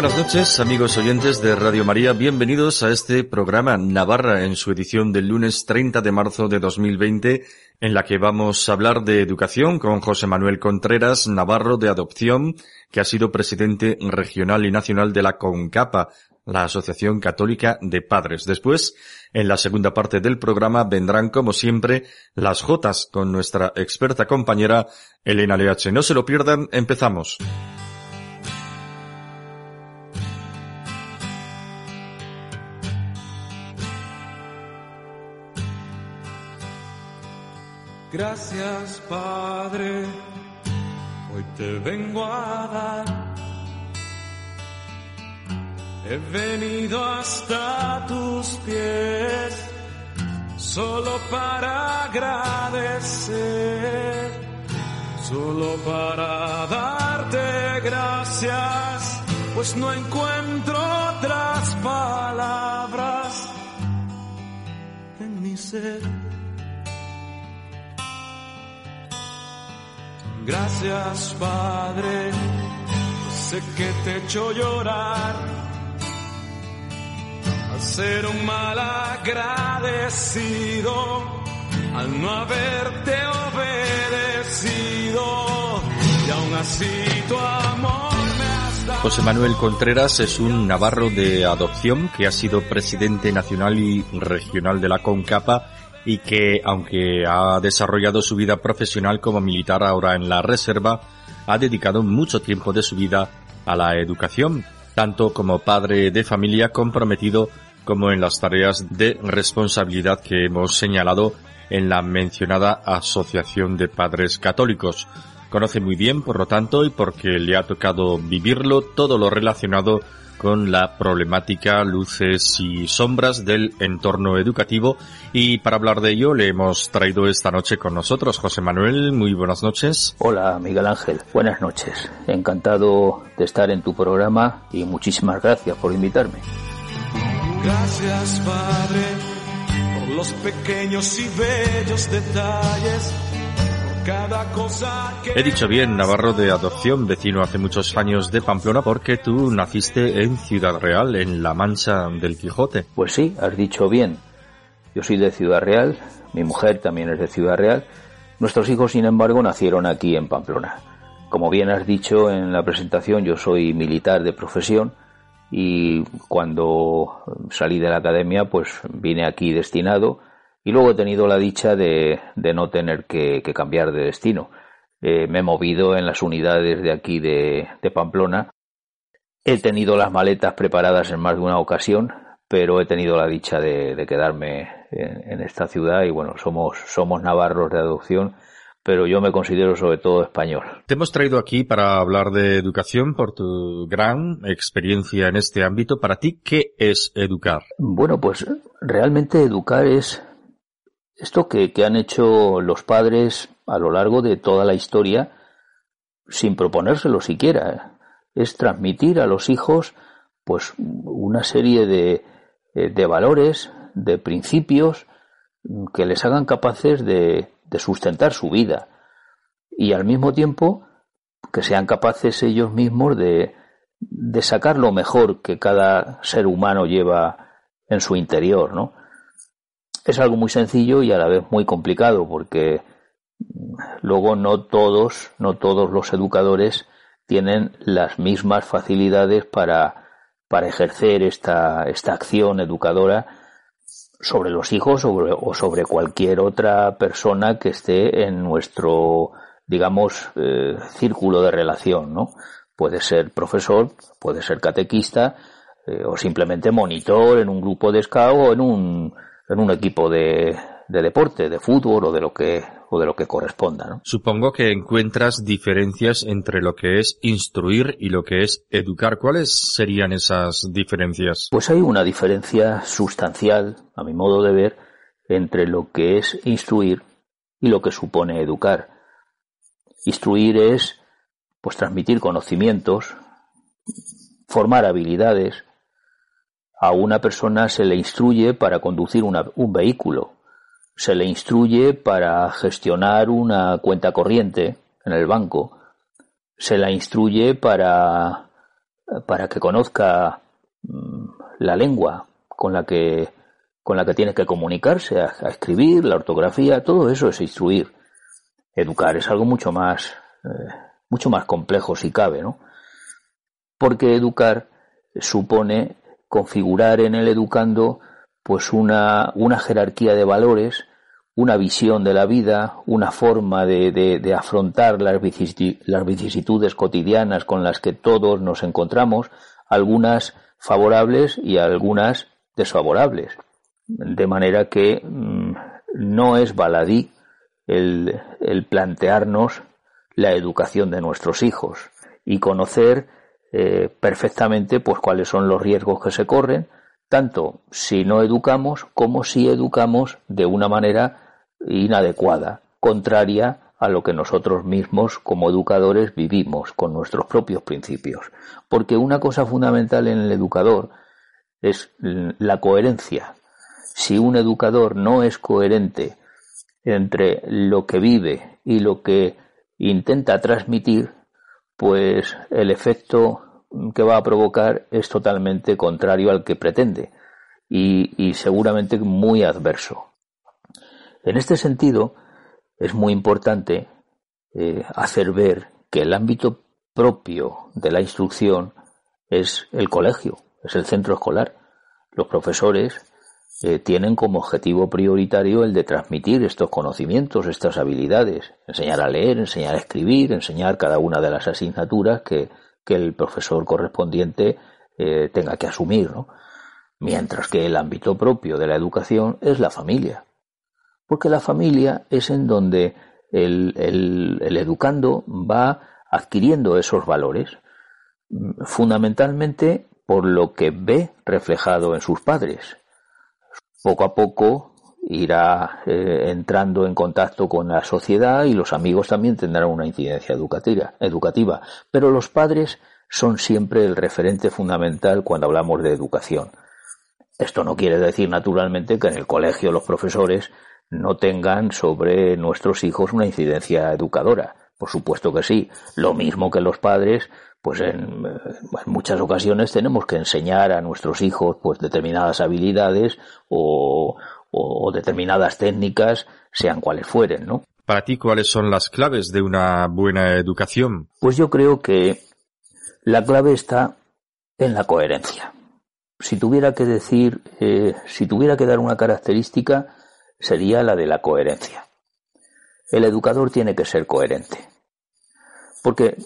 Buenas noches, amigos oyentes de Radio María. Bienvenidos a este programa Navarra en su edición del lunes 30 de marzo de 2020, en la que vamos a hablar de educación con José Manuel Contreras Navarro de Adopción, que ha sido presidente regional y nacional de la CONCAPA, la Asociación Católica de Padres. Después, en la segunda parte del programa, vendrán, como siempre, las Jotas con nuestra experta compañera Elena Leache. No se lo pierdan, empezamos. Gracias, Padre, hoy te vengo a dar. He venido hasta tus pies solo para agradecer, solo para darte gracias, pues no encuentro otras palabras en mi ser. Gracias, Padre. Sé que te he hecho llorar. Al ser un mal agradecido, al no haberte obedecido. Y aún así tu amor me has dado. José Manuel Contreras es un navarro de adopción que ha sido presidente nacional y regional de la CONCAPA y que, aunque ha desarrollado su vida profesional como militar ahora en la reserva, ha dedicado mucho tiempo de su vida a la educación, tanto como padre de familia comprometido como en las tareas de responsabilidad que hemos señalado en la mencionada Asociación de Padres Católicos. Conoce muy bien, por lo tanto, y porque le ha tocado vivirlo, todo lo relacionado con la problemática, luces y sombras del entorno educativo y para hablar de ello le hemos traído esta noche con nosotros José Manuel, muy buenas noches. Hola Miguel Ángel, buenas noches. Encantado de estar en tu programa y muchísimas gracias por invitarme. Gracias, Padre, por los pequeños y bellos detalles, He dicho bien, Navarro de adopción, vecino hace muchos años de Pamplona, porque tú naciste en Ciudad Real, en la Mancha del Quijote. Pues sí, has dicho bien. Yo soy de Ciudad Real, mi mujer también es de Ciudad Real. Nuestros hijos, sin embargo, nacieron aquí en Pamplona. Como bien has dicho en la presentación, yo soy militar de profesión y cuando salí de la academia, pues vine aquí destinado y luego he tenido la dicha de, de no tener que, que, cambiar de destino. Eh, me he movido en las unidades de aquí de, de Pamplona. He tenido las maletas preparadas en más de una ocasión, pero he tenido la dicha de, de quedarme en, en, esta ciudad y bueno, somos, somos navarros de adopción, pero yo me considero sobre todo español. Te hemos traído aquí para hablar de educación por tu gran experiencia en este ámbito. Para ti, ¿qué es educar? Bueno, pues realmente educar es esto que, han hecho los padres a lo largo de toda la historia sin proponérselo siquiera. Es transmitir a los hijos pues una serie de, de valores, de principios que les hagan capaces de, de, sustentar su vida y al mismo tiempo que sean capaces ellos mismos de, de sacar lo mejor que cada ser humano lleva en su interior, ¿no? Es algo muy sencillo y a la vez muy complicado porque luego no todos, no todos los educadores tienen las mismas facilidades para, para ejercer esta, esta acción educadora sobre los hijos o sobre cualquier otra persona que esté en nuestro, digamos, eh, círculo de relación, ¿no? Puede ser profesor, puede ser catequista, eh, o simplemente monitor en un grupo de scout o en un, en un equipo de, de deporte, de fútbol o de lo que o de lo que corresponda. ¿no? Supongo que encuentras diferencias entre lo que es instruir y lo que es educar. ¿Cuáles serían esas diferencias? Pues hay una diferencia sustancial, a mi modo de ver, entre lo que es instruir y lo que supone educar. Instruir es pues transmitir conocimientos, formar habilidades. A una persona se le instruye para conducir un vehículo, se le instruye para gestionar una cuenta corriente en el banco, se la instruye para, para que conozca mm, la lengua con la que, con la que tiene que comunicarse, a, escribir, la ortografía, todo eso es instruir. Educar es algo mucho más, eh, mucho más complejo si cabe, ¿no? Porque educar supone configurar en el educando pues una, una jerarquía de valores una visión de la vida, una forma de, afrontar las, vicisitudes cotidianas con las que todos nos encontramos, algunas favorables y algunas desfavorables. De manera que mm, no es baladí el, plantearnos la educación de nuestros hijos y conocer eh, perfectamente pues cuáles son los riesgos que se corren, tanto si no educamos como si educamos de una manera inadecuada, contraria a lo que nosotros mismos como educadores vivimos con nuestros propios principios. Porque una cosa fundamental en el educador es la coherencia. Si un educador no es coherente entre lo que vive y lo que intenta transmitir, pues el efecto que va a provocar es totalmente contrario al que pretende y, seguramente muy adverso. En este sentido, es muy importante eh, hacer ver que el ámbito propio de la instrucción es el colegio, es el centro escolar. Los profesores eh, tienen como objetivo prioritario el de transmitir estos conocimientos, estas habilidades, enseñar a leer, enseñar a escribir, enseñar cada una de las asignaturas que, el profesor correspondiente eh, tenga que asumir, Mientras que el ámbito propio de la educación es la familia. Porque la familia es en donde el, educando va adquiriendo esos valores, fundamentalmente por lo que ve reflejado en sus padres. Poco a poco irá eh, entrando en contacto con la sociedad y los amigos también tendrán una incidencia educativa, educativa. Pero los padres son siempre el referente fundamental cuando hablamos de educación. Esto no quiere decir naturalmente que en el colegio los profesores no tengan sobre nuestros hijos una incidencia educadora. Por supuesto que sí. Lo mismo que los padres, pues en, muchas ocasiones tenemos que enseñar a nuestros hijos pues determinadas habilidades o, o determinadas técnicas, sean cuales fueren, ¿no? Para ti, ¿cuáles son las claves de una buena educación? Pues yo creo que la clave está en la coherencia. Si tuviera que decir, eh, si tuviera que dar una característica, sería la de la coherencia. El educador tiene que ser coherente. Porque,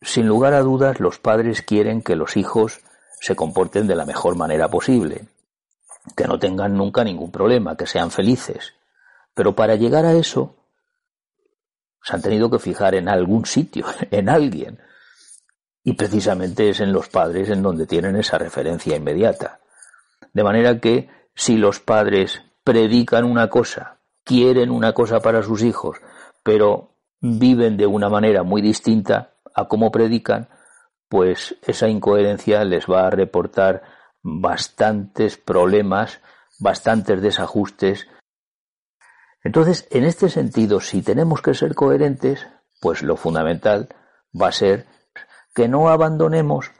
sin lugar a dudas, los padres quieren que los hijos se comporten de la mejor manera posible, que no tengan nunca ningún problema, que sean felices. Pero para llegar a eso, se han tenido que fijar en algún sitio, en alguien. Y precisamente es en los padres en donde tienen esa referencia inmediata. De manera que si los padres predican una cosa, quieren una cosa para sus hijos, pero viven de una manera muy distinta a cómo predican, pues esa incoherencia les va a reportar bastantes problemas, bastantes desajustes. Entonces, en este sentido, si tenemos que ser coherentes, pues lo fundamental va a ser que no abandonemos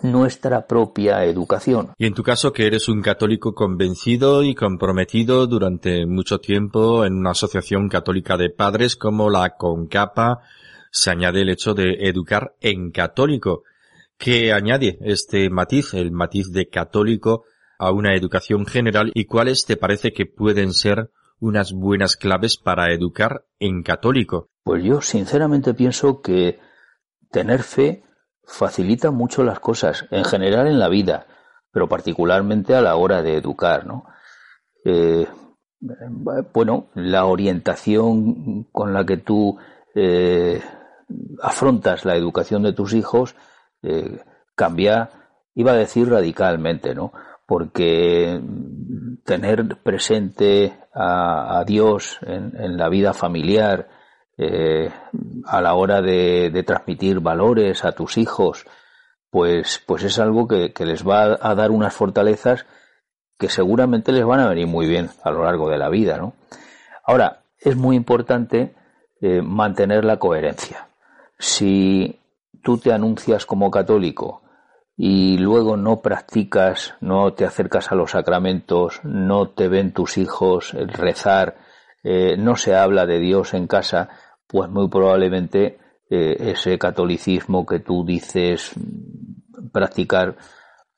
nuestra propia educación. Y en tu caso, que eres un católico convencido y comprometido durante mucho tiempo en una asociación católica de padres como la CONCAPA, se añade el hecho de educar en católico. ¿Qué añade este matiz, el matiz de católico, a una educación general y cuáles te parece que pueden ser unas buenas claves para educar en católico? Pues yo sinceramente pienso que tener fe facilita mucho las cosas, en general en la vida, pero particularmente a la hora de educar, ¿no? Eh, bueno, la orientación con la que tú eh, afrontas la educación de tus hijos eh, cambia, iba a decir radicalmente, ¿no? Porque tener presente a, Dios en, la vida familiar, eh, a la hora de, transmitir valores a tus hijos, pues, pues es algo que, les va a dar unas fortalezas que seguramente les van a venir muy bien a lo largo de la vida, ¿no? Ahora, es muy importante eh, mantener la coherencia. Si tú te anuncias como católico y luego no practicas, no te acercas a los sacramentos, no te ven tus hijos rezar, eh, no se habla de Dios en casa, pues muy probablemente eh, ese catolicismo que tú dices practicar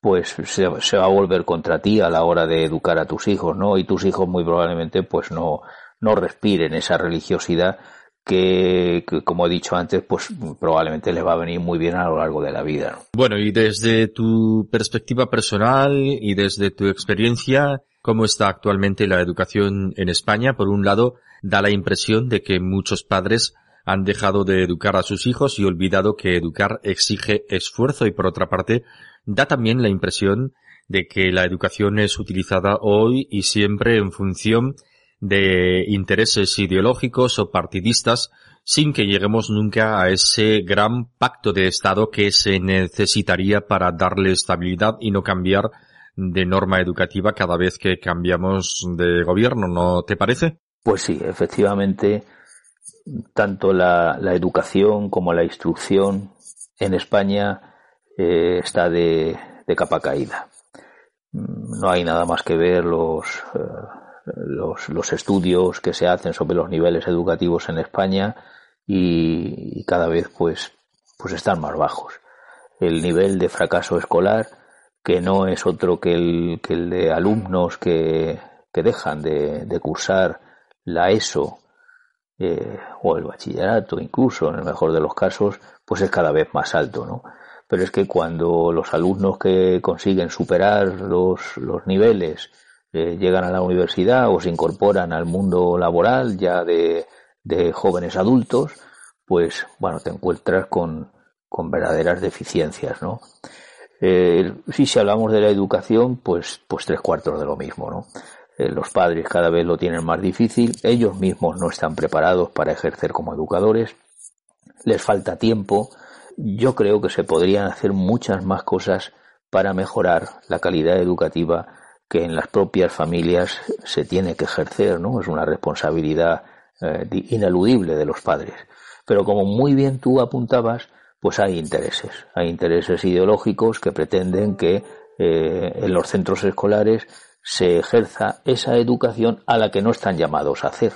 pues se, va a volver contra ti a la hora de educar a tus hijos, ¿no? Y tus hijos muy probablemente pues no, no respiren esa religiosidad que, como he dicho antes, pues probablemente le va a venir muy bien a lo largo de la vida. Bueno, y desde tu perspectiva personal y desde tu experiencia, ¿cómo está actualmente la educación en España? Por un lado, da la impresión de que muchos padres han dejado de educar a sus hijos y olvidado que educar exige esfuerzo y por otra parte, da también la impresión de que la educación es utilizada hoy y siempre en función de intereses ideológicos o partidistas sin que lleguemos nunca a ese gran pacto de Estado que se necesitaría para darle estabilidad y no cambiar de norma educativa cada vez que cambiamos de gobierno, ¿no te parece? Pues sí, efectivamente, tanto la, educación como la instrucción en España eh, está de, capa caída. No hay nada más que ver los, eh, los, los, estudios que se hacen sobre los niveles educativos en España y, cada vez pues, pues están más bajos. El nivel de fracaso escolar, que no es otro que el, que el de alumnos que, que dejan de, de, cursar la ESO eh, o el bachillerato, incluso en el mejor de los casos, pues es cada vez más alto, ¿no? Pero es que cuando los alumnos que consiguen superar los, los niveles llegan a la universidad o se incorporan al mundo laboral ya de, jóvenes adultos, pues bueno, te encuentras con, con verdaderas deficiencias, ¿no? Eh, si hablamos de la educación, pues, pues tres cuartos de lo mismo, ¿no? Eh, los padres cada vez lo tienen más difícil, ellos mismos no están preparados para ejercer como educadores, les falta tiempo. Yo creo que se podrían hacer muchas más cosas para mejorar la calidad educativa que en las propias familias se tiene que ejercer, ¿no? Es una responsabilidad eh, ineludible de los padres. Pero como muy bien tú apuntabas, pues hay intereses, hay intereses ideológicos que pretenden que eh, en los centros escolares se ejerza esa educación a la que no están llamados a hacer,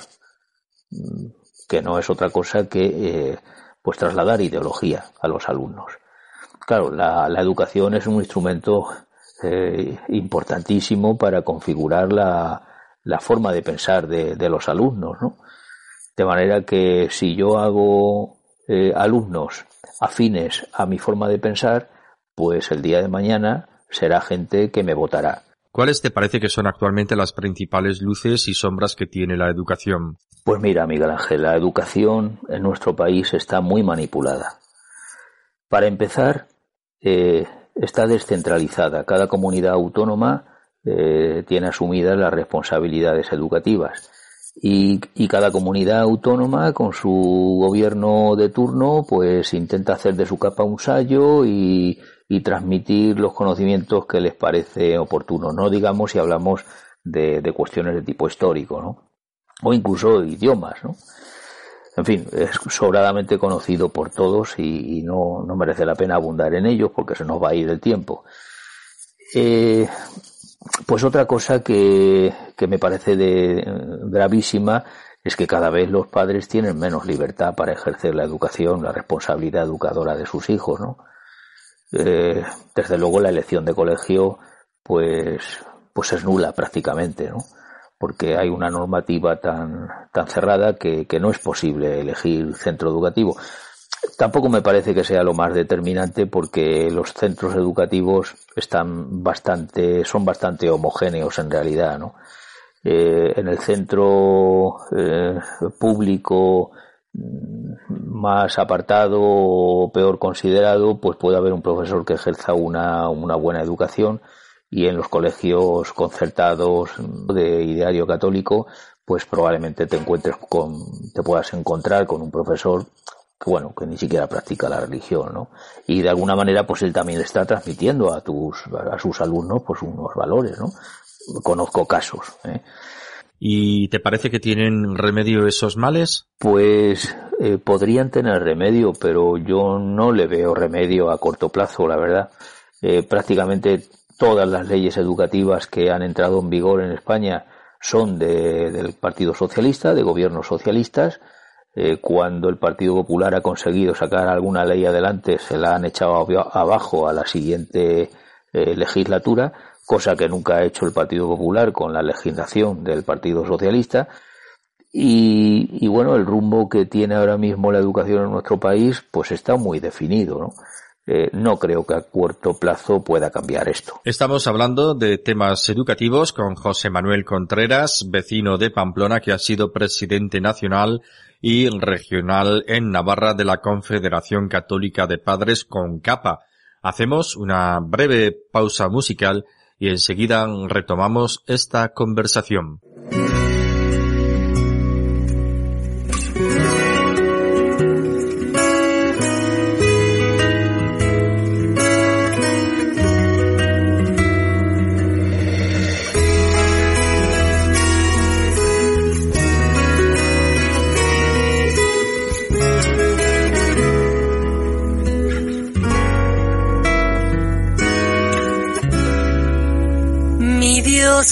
que no es otra cosa que eh, pues trasladar ideología a los alumnos. Claro, la, la educación es un instrumento eh, importantísimo para configurar la, la forma de pensar de, de, los alumnos, ¿no? De manera que si yo hago eh, alumnos afines a mi forma de pensar, pues el día de mañana será gente que me votará. ¿Cuáles te parece que son actualmente las principales luces y sombras que tiene la educación? Pues mira, Miguel Ángel, la educación en nuestro país está muy manipulada. Para empezar, eh, está descentralizada. Cada comunidad autónoma eh, tiene asumidas las responsabilidades educativas. Y, cada comunidad autónoma con su gobierno de turno pues intenta hacer de su capa un sallo y, transmitir los conocimientos que les parece oportuno. No digamos si hablamos de, de cuestiones de tipo histórico, ¿no? O incluso idiomas, ¿no? En fin, es sobradamente conocido por todos y, no, merece la pena abundar en ello porque se nos va a ir el tiempo. Eh, pues otra cosa que, me parece de, gravísima es que cada vez los padres tienen menos libertad para ejercer la educación, la responsabilidad educadora de sus hijos, ¿no? Eh, desde luego la elección de colegio, pues, pues es nula prácticamente, ¿no? porque hay una normativa tan, tan cerrada que, que no es posible elegir centro educativo. tampoco me parece que sea lo más determinante porque los centros educativos están bastante, son bastante homogéneos en realidad, ¿no? Eh, en el centro eh, público más apartado o peor considerado, pues puede haber un profesor que ejerza una, una buena educación y en los colegios concertados de ideario católico, pues probablemente te encuentres con, te puedas encontrar con un profesor que bueno, que ni siquiera practica la religión, ¿no? Y de alguna manera, pues él también está transmitiendo a tus, a sus alumnos, pues unos valores, ¿no? Conozco casos, ¿eh? ¿Y te parece que tienen remedio esos males? Pues eh, podrían tener remedio, pero yo no le veo remedio a corto plazo, la verdad. Eh, prácticamente todas las leyes educativas que han entrado en vigor en España son de, del Partido Socialista, de gobiernos socialistas. Eh, cuando el Partido Popular ha conseguido sacar alguna ley adelante, se la han echado abajo a la siguiente legislatura, cosa que nunca ha hecho el Partido Popular con la legislación del Partido Socialista. Y, y, bueno, el rumbo que tiene ahora mismo la educación en nuestro país, pues está muy definido, ¿no? Eh, no creo que a corto plazo pueda cambiar esto. Estamos hablando de temas educativos con José Manuel Contreras, vecino de Pamplona, que ha sido presidente nacional y regional en Navarra de la Confederación Católica de Padres con capa. Hacemos una breve pausa musical y enseguida retomamos esta conversación.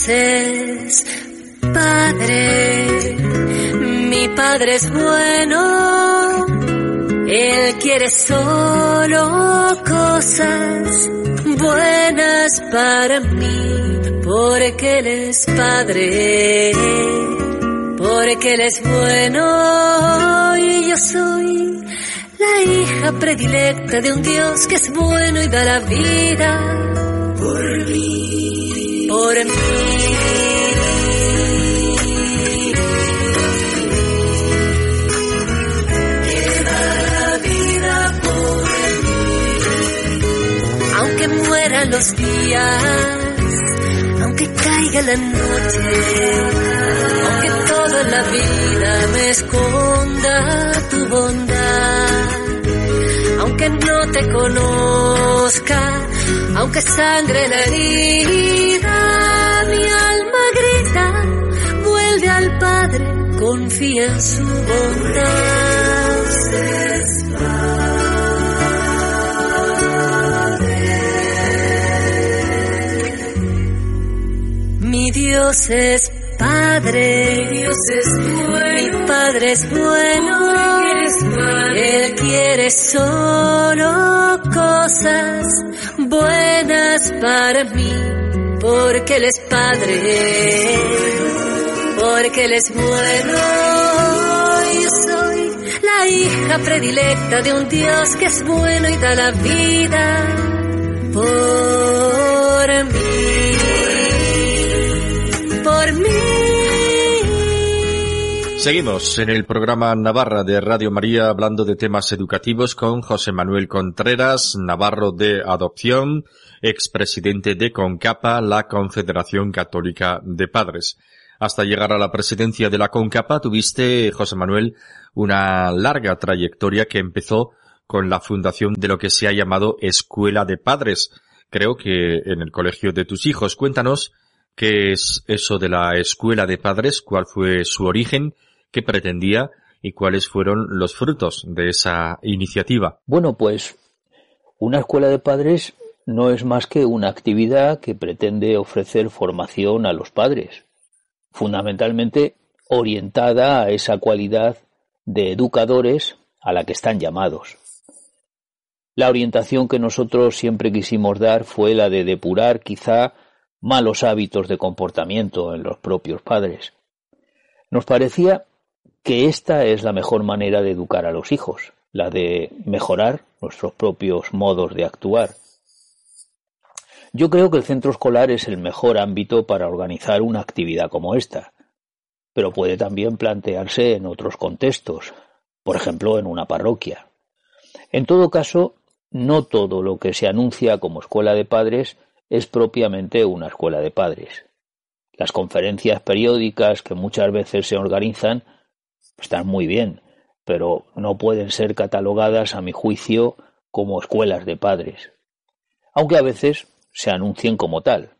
Es Padre, mi Padre es bueno, Él quiere solo cosas buenas para mí, porque Él es Padre, porque Él es bueno y yo soy la hija predilecta de un Dios que es bueno y da la vida por mí los días, aunque caiga la noche, aunque toda la vida me esconda tu bondad, aunque no te conozca, aunque sangre la herida, mi alma grita, vuelve al Padre, confía en su bondad. Dios es Padre, mi Dios es bueno, mi Padre es bueno, Él quiere solo cosas buenas para mí, porque Él es Padre, porque Él es bueno. Yo soy la hija predilecta de un Dios que es bueno y da la vida por mí, Seguimos en el programa Navarra de Radio María hablando de temas educativos con José Manuel Contreras, Navarro de Adopción, expresidente de CONCAPA, la Confederación Católica de Padres. Hasta llegar a la presidencia de la CONCAPA tuviste, José Manuel, una larga trayectoria que empezó con la fundación de lo que se ha llamado Escuela de Padres. Creo que en el colegio de tus hijos. Cuéntanos qué es eso de la Escuela de Padres, cuál fue su origen qué pretendía y cuáles fueron los frutos de esa iniciativa. Bueno, pues una escuela de padres no es más que una actividad que pretende ofrecer formación a los padres, fundamentalmente orientada a esa cualidad de educadores a la que están llamados. La orientación que nosotros siempre quisimos dar fue la de depurar quizá malos hábitos de comportamiento en los propios padres. Nos parecía que esta es la mejor manera de educar a los hijos, la de mejorar nuestros propios modos de actuar. Yo creo que el centro escolar es el mejor ámbito para organizar una actividad como esta, pero puede también plantearse en otros contextos, por ejemplo en una parroquia. En todo caso, no todo lo que se anuncia como escuela de padres es propiamente una escuela de padres. Las conferencias periódicas que muchas veces se organizan están muy bien, pero no pueden ser catalogadas, a mi juicio, como escuelas de padres, aunque a veces se anuncien como tal.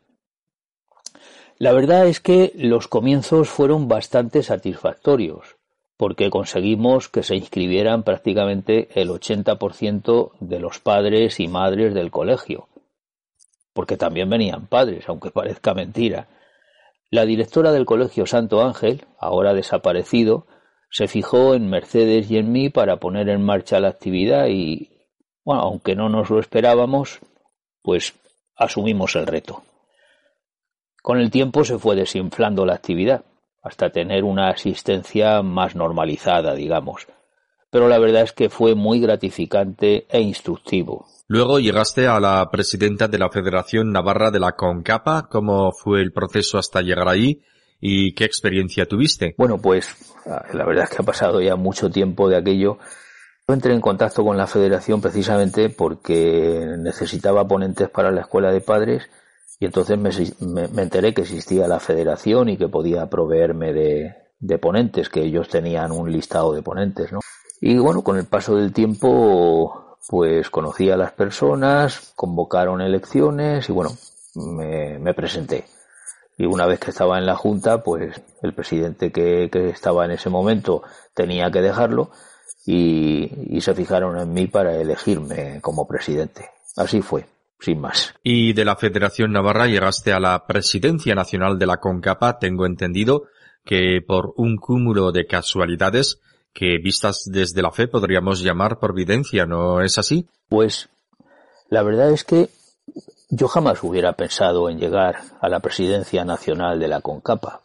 La verdad es que los comienzos fueron bastante satisfactorios, porque conseguimos que se inscribieran prácticamente el 80% de los padres y madres del colegio, porque también venían padres, aunque parezca mentira. La directora del Colegio Santo Ángel, ahora desaparecido, se fijó en Mercedes y en mí para poner en marcha la actividad y, bueno, aunque no nos lo esperábamos, pues asumimos el reto. Con el tiempo se fue desinflando la actividad hasta tener una asistencia más normalizada, digamos. Pero la verdad es que fue muy gratificante e instructivo. Luego llegaste a la presidenta de la Federación Navarra de la CONCAPA. ¿Cómo fue el proceso hasta llegar ahí? ¿Y qué experiencia tuviste? Bueno, pues la verdad es que ha pasado ya mucho tiempo de aquello. Yo entré en contacto con la federación precisamente porque necesitaba ponentes para la escuela de padres y entonces me, enteré que existía la federación y que podía proveerme de, ponentes, que ellos tenían un listado de ponentes, ¿no? Y bueno, con el paso del tiempo, pues conocí a las personas, convocaron elecciones y bueno, me presenté. Y una vez que estaba en la Junta, pues el presidente que, que estaba en ese momento tenía que dejarlo y, y se fijaron en mí para elegirme como presidente. Así fue sin más. Y de la Federación Navarra llegaste a la presidencia nacional de la CONCAPA, tengo entendido que por un cúmulo de casualidades que vistas desde la fe podríamos llamar providencia, ¿no es así? Pues la verdad es que yo jamás hubiera pensado en llegar a la presidencia nacional de la CONCAPA.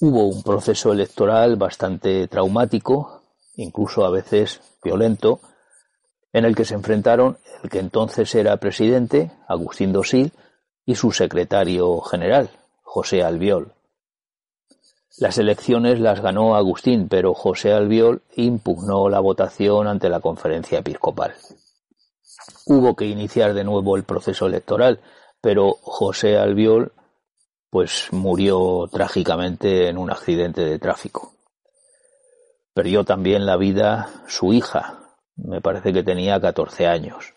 Hubo un proceso electoral bastante traumático, incluso a veces violento, en el que se enfrentaron el que entonces era presidente, Agustín Dosil, y su secretario general, José Albiol. Las elecciones las ganó Agustín, pero José Albiol impugnó la votación ante la conferencia episcopal. Hubo que iniciar de nuevo el proceso electoral, pero José Albiol pues murió trágicamente en un accidente de tráfico. Perdió también la vida su hija, me parece que tenía 14 años.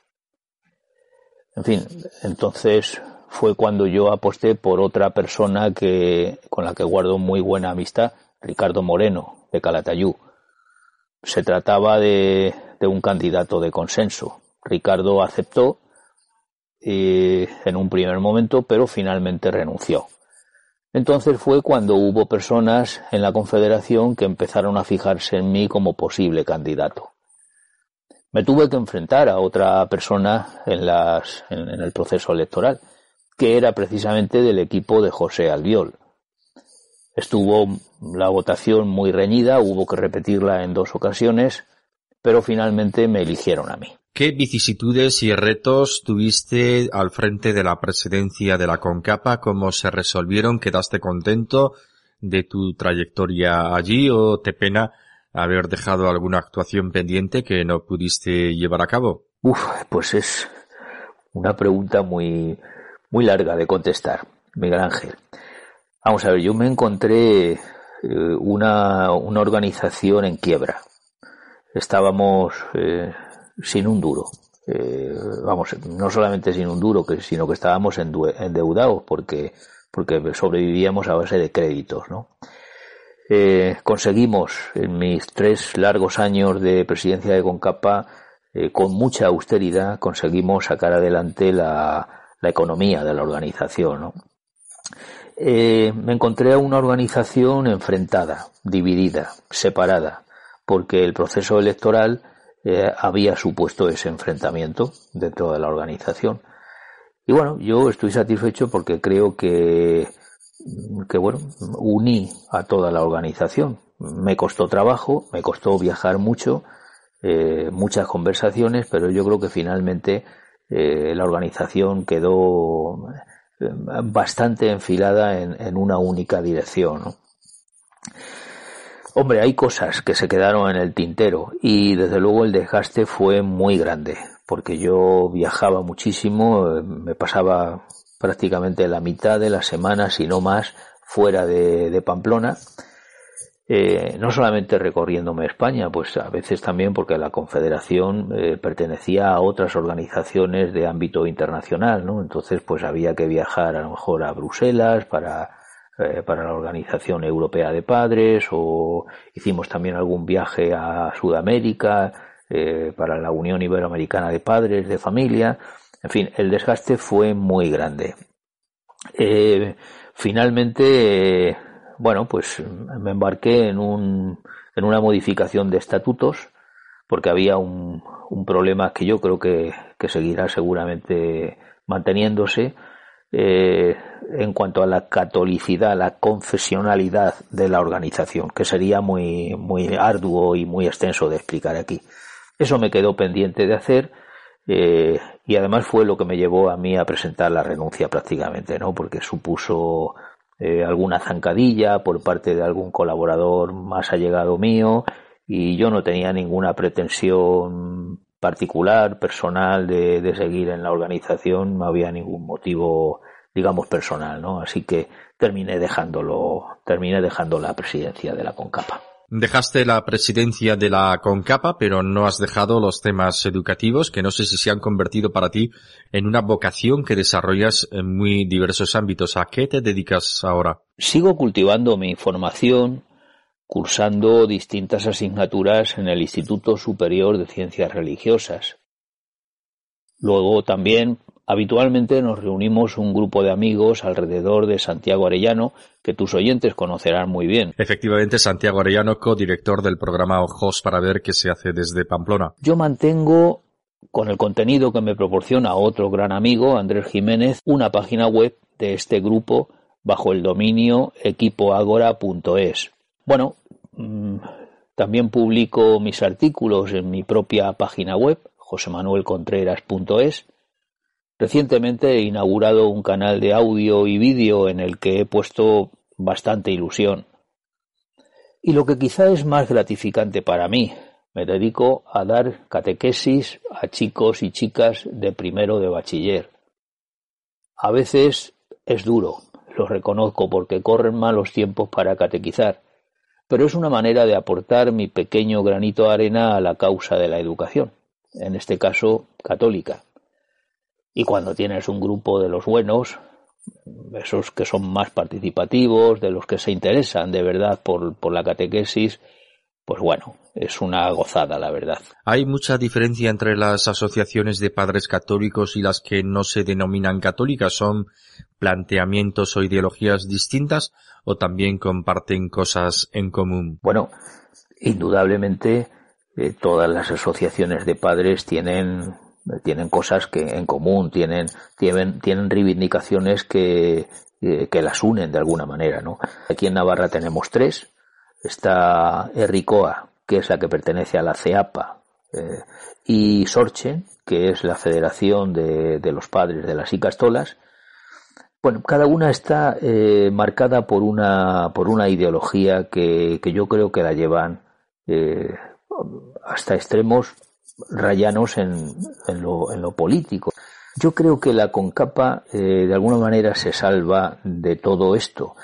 En fin, entonces fue cuando yo aposté por otra persona que, con la que guardo muy buena amistad, Ricardo Moreno, de Calatayú. Se trataba de un candidato de consenso. Ricardo aceptó eh, en un primer momento, pero finalmente renunció. Entonces fue cuando hubo personas en la Confederación que empezaron a fijarse en mí como posible candidato me tuve que enfrentar a otra persona en, las, en, el proceso electoral, que era precisamente del equipo de José Albiol. Estuvo la votación muy reñida, hubo que repetirla en dos ocasiones, pero finalmente me eligieron a mí. ¿Qué vicisitudes y retos tuviste al frente de la presidencia de la CONCAPA? ¿Cómo se resolvieron? ¿Quedaste contento de tu trayectoria allí o te pena haber dejado alguna actuación pendiente que no pudiste llevar a cabo? Uf, pues es una pregunta muy, muy larga de contestar, Miguel Ángel. Vamos a ver, yo me encontré eh, una, una organización en quiebra. Estábamos eh, sin un duro. Eh, vamos, no solamente sin un duro, sino que estábamos endeudados porque, porque sobrevivíamos a base de créditos, ¿no? Eh, conseguimos en mis tres largos años de presidencia de Concapa, con mucha austeridad, conseguimos sacar adelante la, economía de la organización. Eh, me encontré a una organización enfrentada, dividida, separada, porque el proceso electoral había supuesto ese enfrentamiento dentro de la organización. Y bueno, yo estoy satisfecho porque creo que que bueno, uní a toda la organización. Me costó trabajo, me costó viajar mucho eh, muchas conversaciones, pero yo creo que finalmente eh, la organización quedó eh, bastante enfilada en, en una única dirección. Hombre, hay cosas que se quedaron en el tintero y desde luego el desgaste fue muy grande, porque yo viajaba muchísimo, me pasaba prácticamente la mitad de la semana, si no más, fuera de, de Pamplona. Eh, no solamente recorriéndome España, pues a veces también porque la Confederación eh, pertenecía a otras organizaciones de ámbito internacional, ¿no? Entonces, pues había que viajar a lo mejor a Bruselas para eh, para la Organización Europea de Padres o hicimos también algún viaje a Sudamérica eh, para la Unión Iberoamericana de Padres de Familia. En fin, el desgaste fue muy grande. Eh, finalmente, bueno, pues me embarqué en, un, en una modificación de estatutos porque había un, un problema que yo creo que, que seguirá seguramente manteniéndose eh, en cuanto a la catolicidad, la confesionalidad de la organización, que sería muy, muy arduo y muy extenso de explicar aquí. Eso me quedó pendiente de hacer eh, y además fue lo que me llevó a mí a presentar la renuncia prácticamente, ¿no? Porque supuso eh, alguna zancadilla por parte de algún colaborador más allegado mío y yo no tenía ninguna pretensión particular, personal de, de seguir en la organización, no había ningún motivo, digamos, personal, ¿no? Así que terminé dejándolo, terminé dejando la presidencia de la CONCAPA. Dejaste la presidencia de la CONCAPA, pero no has dejado los temas educativos, que no sé si se han convertido para ti en una vocación que desarrollas en muy diversos ámbitos. ¿A qué te dedicas ahora? Sigo cultivando mi formación, cursando distintas asignaturas en el Instituto Superior de Ciencias Religiosas. Luego también habitualmente nos reunimos un grupo de amigos alrededor de Santiago Arellano, que tus oyentes conocerán muy bien. Efectivamente, Santiago Arellano, codirector del programa Ojos para ver qué se hace desde Pamplona. Yo mantengo con el contenido que me proporciona otro gran amigo, Andrés Jiménez, una página web de este grupo bajo el dominio equipoagora.es. Bueno, mm, también publico mis artículos en mi propia página web, josemanuelcontreras.es. Recientemente he inaugurado un canal de audio y vídeo en el que he puesto bastante ilusión. Y lo que quizá es más gratificante para mí, me dedico a dar catequesis a chicos y chicas de primero de bachiller. A veces es duro, lo reconozco porque corren malos tiempos para catequizar, pero es una manera de aportar mi pequeño granito de arena a la causa de la educación, en este caso católica. Y cuando tienes un grupo de los buenos, esos que son más participativos, de los que se interesan de verdad por, por la catequesis, pues bueno, es una gozada, la verdad. ¿Hay mucha diferencia entre las asociaciones de padres católicos y las que no se denominan católicas? ¿Son planteamientos o ideologías distintas o también comparten cosas en común? Bueno, indudablemente eh, todas las asociaciones de padres tienen tienen cosas que en común, tienen tienen tienen reivindicaciones que eh, que las unen de alguna manera, ¿no? Aquí en Navarra tenemos tres, está Erricoa, que es la que pertenece a la CEAPA, eh, y Sorchen, que es la Federación de, de, los Padres de las Icastolas. Bueno, cada una está eh, marcada por una, por una ideología que, que yo creo que la llevan eh, hasta extremos rayanos en, en, lo, en, lo, político. Yo creo que la CONCAPA eh, de alguna manera se salva de todo esto.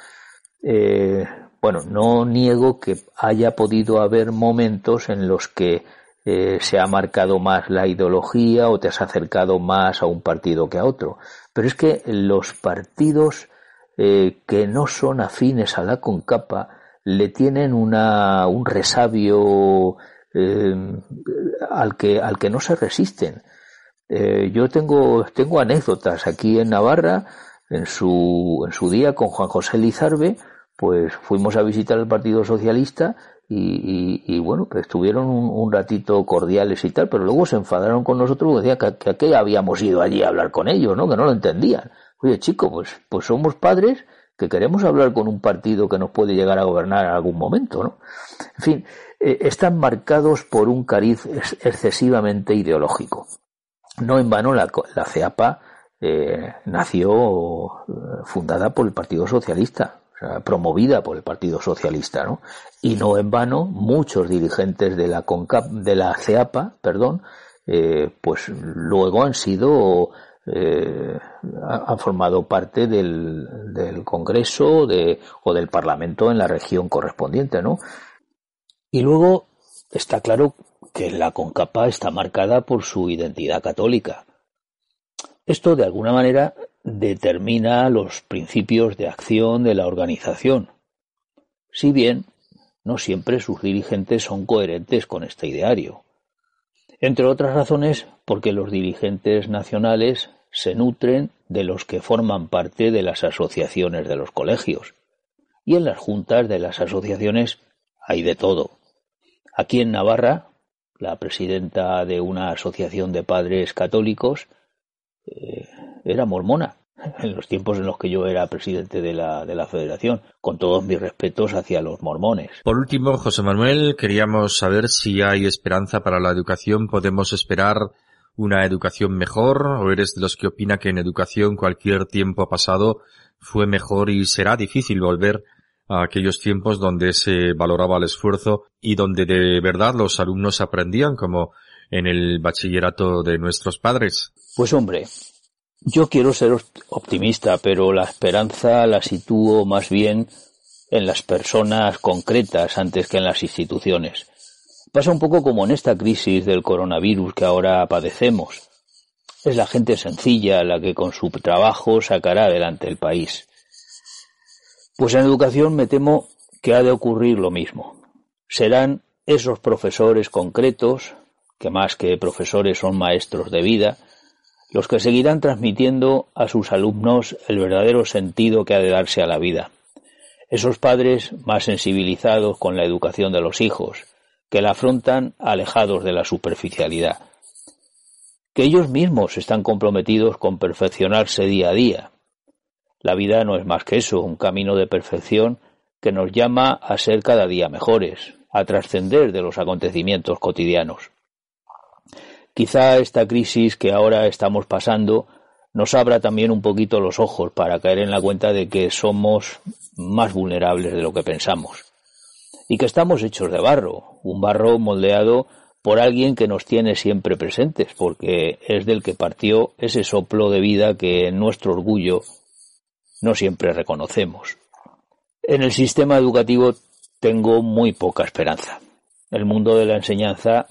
Eh, bueno, no niego que haya podido haber momentos en los que eh, se ha marcado más la ideología o te has acercado más a un partido que a otro. Pero es que los partidos que no son afines a la CONCAPA le tienen una, un resabio eh, al, que, al que no se resisten. Eh, yo tengo, tengo anécdotas aquí en Navarra, en su, en su día con Juan José Lizarbe, pues fuimos a visitar el Partido Socialista y, bueno, pues estuvieron un, un, ratito cordiales y tal, pero luego se enfadaron con nosotros y decían que, que, que, habíamos ido allí a hablar con ellos, ¿no? Que no lo entendían. Oye, chico, pues, pues somos padres que queremos hablar con un partido que nos puede llegar a gobernar en algún momento, ¿no? En fin, eh, están marcados por un cariz excesivamente ideológico. No en vano la, la CEAPA eh, nació eh, fundada por el Partido Socialista, promovida por el Partido Socialista, ¿no? Y no en vano muchos dirigentes de la CONCAP, de la CEAPA, perdón, pues luego han sido eh, han formado parte del, del Congreso de, o del Parlamento en la región correspondiente, ¿no? Y luego está claro que la CONCAPA está marcada por su identidad católica. Esto, de alguna manera, determina los principios de acción de la organización, si bien no siempre sus dirigentes son coherentes con este ideario. Entre otras razones, porque los dirigentes nacionales se nutren de los que forman parte de las asociaciones de los colegios. Y en las juntas de las asociaciones hay de todo. Aquí en Navarra, la presidenta de una asociación de padres católicos eh, era mormona en los tiempos en los que yo era presidente de la, de la federación, con todos mis respetos hacia los mormones. Por último, José Manuel, queríamos saber si hay esperanza para la educación. ¿Podemos esperar una educación mejor o eres de los que opina que en educación cualquier tiempo pasado fue mejor y será difícil volver a aquellos tiempos donde se valoraba el esfuerzo y donde de verdad los alumnos aprendían como en el bachillerato de nuestros padres? Pues hombre, yo quiero ser optimista, pero la esperanza la sitúo más bien en las personas concretas antes que en las instituciones. Pasa un poco como en esta crisis del coronavirus que ahora padecemos. Es la gente sencilla la que con su trabajo sacará adelante el país. Pues en educación me temo que ha de ocurrir lo mismo. Serán esos profesores concretos, que más que profesores son maestros de vida, los que seguirán transmitiendo a sus alumnos el verdadero sentido que ha de darse a la vida. Esos padres más sensibilizados con la educación de los hijos, que la afrontan alejados de la superficialidad. Que ellos mismos están comprometidos con perfeccionarse día a día. La vida no es más que eso, un camino de perfección que nos llama a ser cada día mejores, a trascender de los acontecimientos cotidianos. Quizá esta crisis que ahora estamos pasando nos abra también un poquito los ojos para caer en la cuenta de que somos más vulnerables de lo que pensamos y que estamos hechos de barro, un barro moldeado por alguien que nos tiene siempre presentes, porque es del que partió ese soplo de vida que en nuestro orgullo no siempre reconocemos. En el sistema educativo tengo muy poca esperanza. El mundo de la enseñanza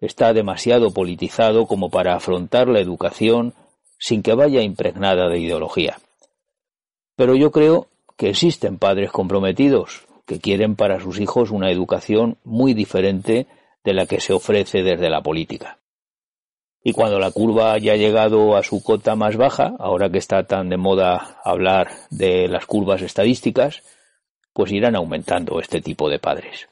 está demasiado politizado como para afrontar la educación sin que vaya impregnada de ideología. Pero yo creo que existen padres comprometidos que quieren para sus hijos una educación muy diferente de la que se ofrece desde la política. Y cuando la curva haya llegado a su cota más baja, ahora que está tan de moda hablar de las curvas estadísticas, pues irán aumentando este tipo de padres.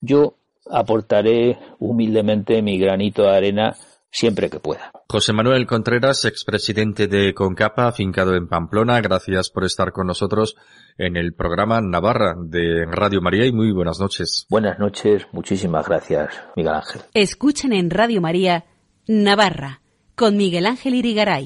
Yo aportaré humildemente mi granito de arena siempre que pueda. José Manuel Contreras, expresidente de Concapa, afincado en Pamplona, gracias por estar con nosotros en el programa Navarra de Radio María y muy buenas noches. Buenas noches, muchísimas gracias, Miguel Ángel. Escuchen en Radio María Navarra con Miguel Ángel Irigaray.